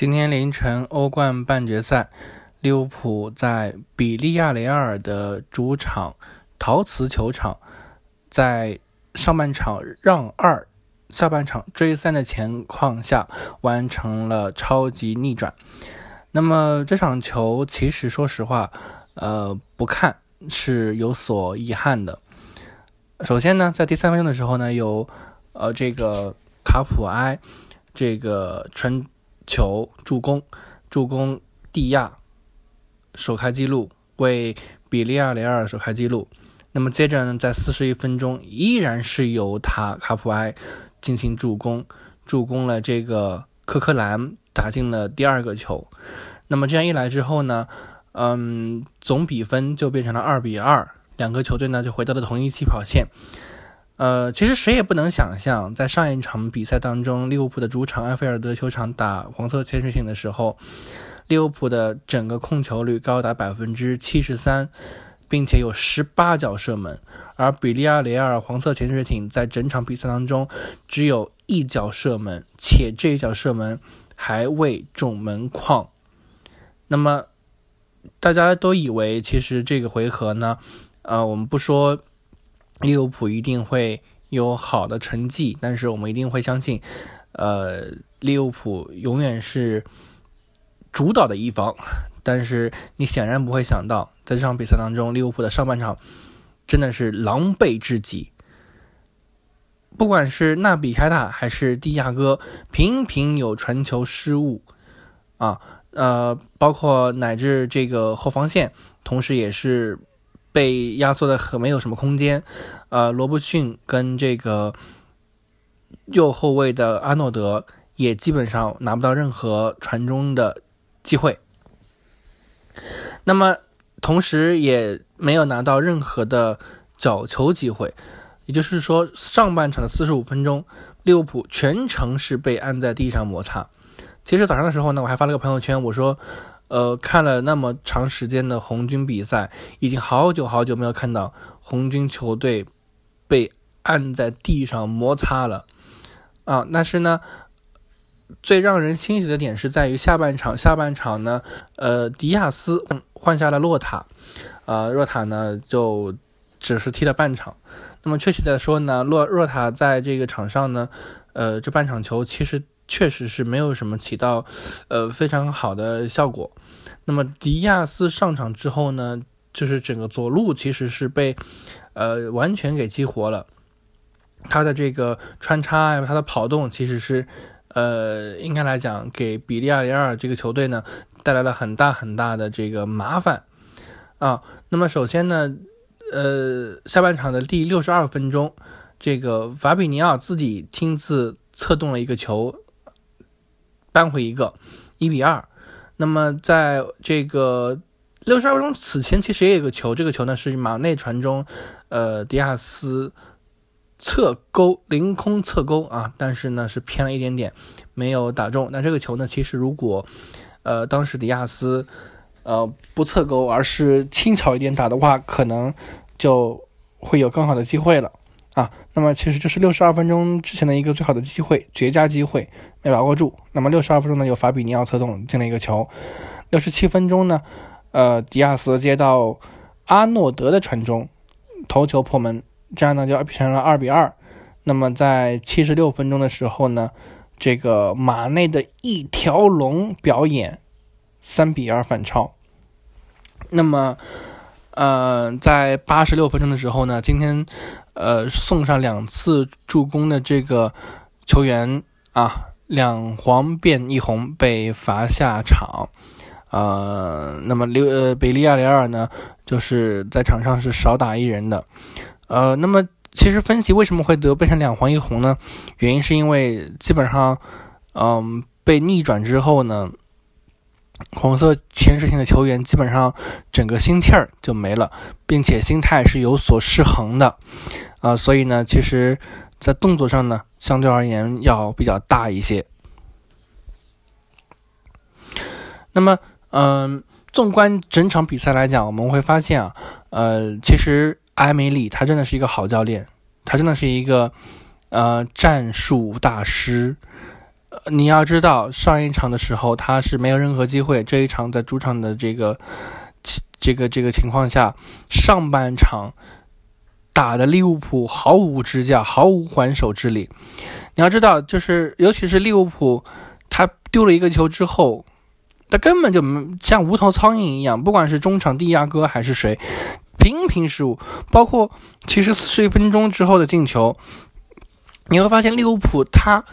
今天凌晨欧冠半决赛，利物浦在比利亚雷亚尔的主场陶瓷球场，在上半场让二、下半场追三的情况下，完成了超级逆转。那么这场球其实说实话，呃，不看是有所遗憾的。首先呢，在第三分钟的时候呢，有呃这个卡普埃这个传。球助攻，助攻蒂亚首开纪录，为比利亚雷尔首开纪录。那么接着呢，在四十一分钟，依然是由他卡普埃进行助攻，助攻了这个科科兰打进了第二个球。那么这样一来之后呢，嗯，总比分就变成了二比二，两个球队呢就回到了同一起跑线。呃，其实谁也不能想象，在上一场比赛当中，利物浦的主场埃菲尔德球场打黄色潜水艇的时候，利物浦的整个控球率高达百分之七十三，并且有十八脚射门，而比利亚雷尔黄色潜水艇在整场比赛当中只有一脚射门，且这一脚射门还未中门框。那么大家都以为，其实这个回合呢，呃，我们不说。利物浦一定会有好的成绩，但是我们一定会相信，呃，利物浦永远是主导的一方。但是你显然不会想到，在这场比赛当中，利物浦的上半场真的是狼狈至极。不管是纳比开塔还是蒂亚戈，频频有传球失误啊，呃，包括乃至这个后防线，同时也是。被压缩的很，没有什么空间。呃，罗伯逊跟这个右后卫的阿诺德也基本上拿不到任何传中的机会。那么，同时也没有拿到任何的角球机会。也就是说，上半场的四十五分钟，利物浦全程是被按在地上摩擦。其实早上的时候呢，我还发了个朋友圈，我说。呃，看了那么长时间的红军比赛，已经好久好久没有看到红军球队被按在地上摩擦了啊！但是呢，最让人欣喜的点是在于下半场，下半场呢，呃，迪亚斯换下了洛塔，呃，洛塔呢就只是踢了半场。那么确切的说呢，洛洛塔在这个场上呢，呃，这半场球其实。确实是没有什么起到，呃非常好的效果。那么迪亚斯上场之后呢，就是整个左路其实是被，呃完全给激活了。他的这个穿插，他的跑动其实是，呃应该来讲给比利亚雷尔这个球队呢带来了很大很大的这个麻烦啊。那么首先呢，呃下半场的第六十二分钟，这个法比尼奥自己亲自策动了一个球。扳回一个，一比二。那么在这个六十二分钟此前，其实也有个球，这个球呢是马内传中，呃，迪亚斯侧勾凌空侧勾啊，但是呢是偏了一点点，没有打中。那这个球呢，其实如果呃当时迪亚斯呃不侧勾，而是轻巧一点打的话，可能就会有更好的机会了。啊，那么其实这是六十二分钟之前的一个最好的机会，绝佳机会没把握住。那么六十二分钟呢，有法比尼奥策动进了一个球。六十七分钟呢，呃，迪亚斯接到阿诺德的传中，头球破门，这样呢就变成了二比二。那么在七十六分钟的时候呢，这个马内的一条龙表演，三比二反超。那么。呃，在八十六分钟的时候呢，今天，呃，送上两次助攻的这个球员啊，两黄变一红被罚下场，呃，那么刘呃比利亚雷尔呢，就是在场上是少打一人的，呃，那么其实分析为什么会得变成两黄一红呢？原因是因为基本上，嗯，被逆转之后呢。红色潜水艇的球员基本上整个心气儿就没了，并且心态是有所失衡的，啊，所以呢，其实，在动作上呢，相对而言要比较大一些。那么，嗯，纵观整场比赛来讲，我们会发现啊，呃，其实埃梅里他真的是一个好教练，他真的是一个呃战术大师。你要知道，上一场的时候他是没有任何机会，这一场在主场的这个这个这个情况下，上半场打的利物浦毫无支架，毫无还手之力。你要知道，就是尤其是利物浦，他丢了一个球之后，他根本就像无头苍蝇一样，不管是中场蒂亚戈还是谁，频频失误，包括其实四十一分钟之后的进球，你会发现利物浦他。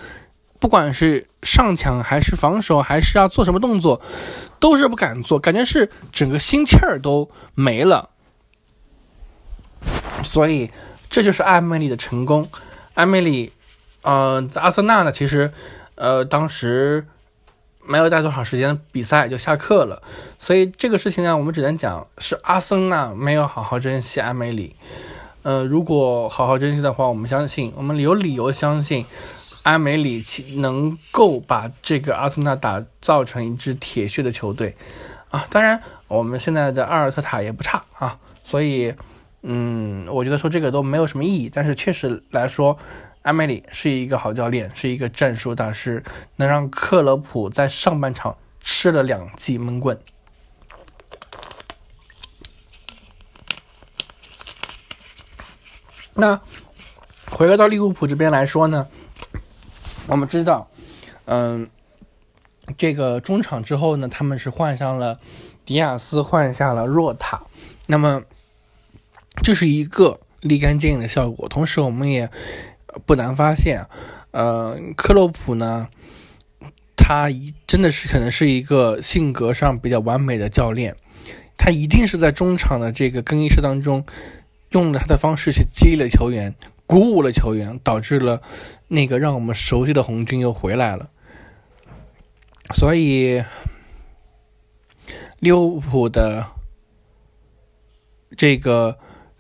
不管是上抢还是防守，还是要做什么动作，都是不敢做，感觉是整个心气儿都没了。所以这就是艾梅里的成功。艾梅里，呃，在阿森纳呢，其实，呃，当时没有带多少时间比赛就下课了。所以这个事情呢，我们只能讲是阿森纳没有好好珍惜艾梅里。呃，如果好好珍惜的话，我们相信，我们有理由相信。阿梅里奇能够把这个阿森纳打造成一支铁血的球队啊！当然，我们现在的阿尔特塔也不差啊，所以，嗯，我觉得说这个都没有什么意义。但是确实来说，阿梅里是一个好教练，是一个战术大师，能让克洛普在上半场吃了两记闷棍。那回归到利物浦这边来说呢？我们知道，嗯，这个中场之后呢，他们是换上了迪亚斯，换下了若塔，那么这是一个立竿见影的效果。同时，我们也不难发现，呃，克洛普呢，他一真的是可能是一个性格上比较完美的教练，他一定是在中场的这个更衣室当中，用了他的方式去激励了球员。鼓舞了球员，导致了那个让我们熟悉的红军又回来了。所以利物浦的这个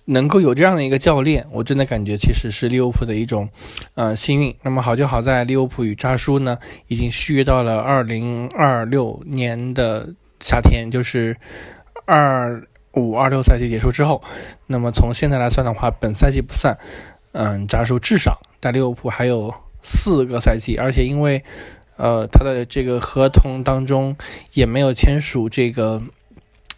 能够有这样的一个教练，我真的感觉其实是利物浦的一种呃幸运。那么好就好在利物浦与扎叔呢已经续约到了二零二六年的夏天，就是二五二六赛季结束之后。那么从现在来算的话，本赛季不算。嗯，扎叔至少在利物浦还有四个赛季，而且因为，呃，他的这个合同当中也没有签署这个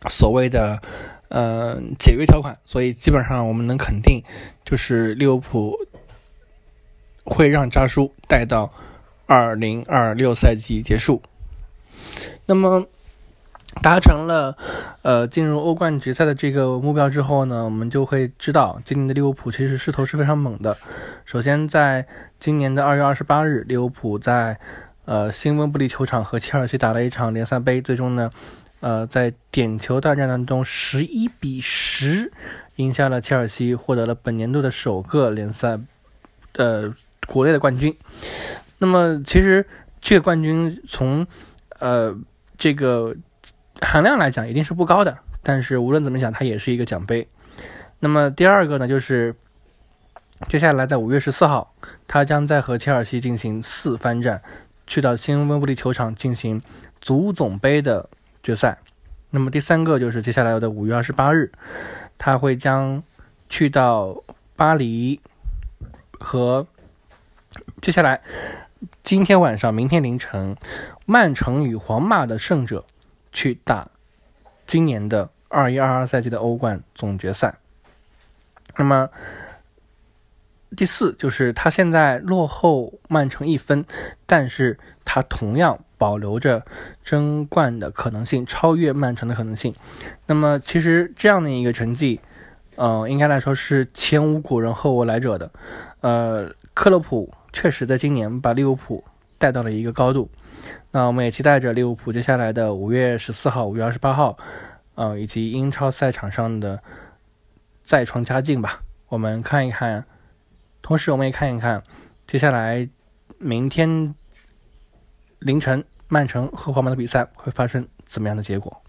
所谓的呃解约条款，所以基本上我们能肯定，就是利物浦会让扎叔带到二零二六赛季结束。那么。达成了，呃，进入欧冠决赛的这个目标之后呢，我们就会知道，今年的利物浦其实势头是非常猛的。首先，在今年的二月二十八日，利物浦在呃新温布利球场和切尔西打了一场联赛杯，最终呢，呃，在点球大战当中十一比十赢下了切尔西，获得了本年度的首个联赛呃国内的冠军。那么，其实这个冠军从呃这个。含量来讲一定是不高的，但是无论怎么讲，它也是一个奖杯。那么第二个呢，就是接下来在五月十四号，他将在和切尔西进行四番战，去到新温布利球场进行足总杯的决赛。那么第三个就是接下来的五月二十八日，他会将去到巴黎和接下来今天晚上、明天凌晨，曼城与皇马的胜者。去打今年的二一二二赛季的欧冠总决赛。那么第四就是他现在落后曼城一分，但是他同样保留着争冠的可能性，超越曼城的可能性。那么其实这样的一个成绩，呃，应该来说是前无古人后无来者的。呃，克洛普确实在今年把利物浦带到了一个高度。那我们也期待着利物浦接下来的五月十四号、五月二十八号，呃，以及英超赛场上的再创佳境吧。我们看一看，同时我们也看一看接下来明天凌晨曼城和皇马的比赛会发生怎么样的结果。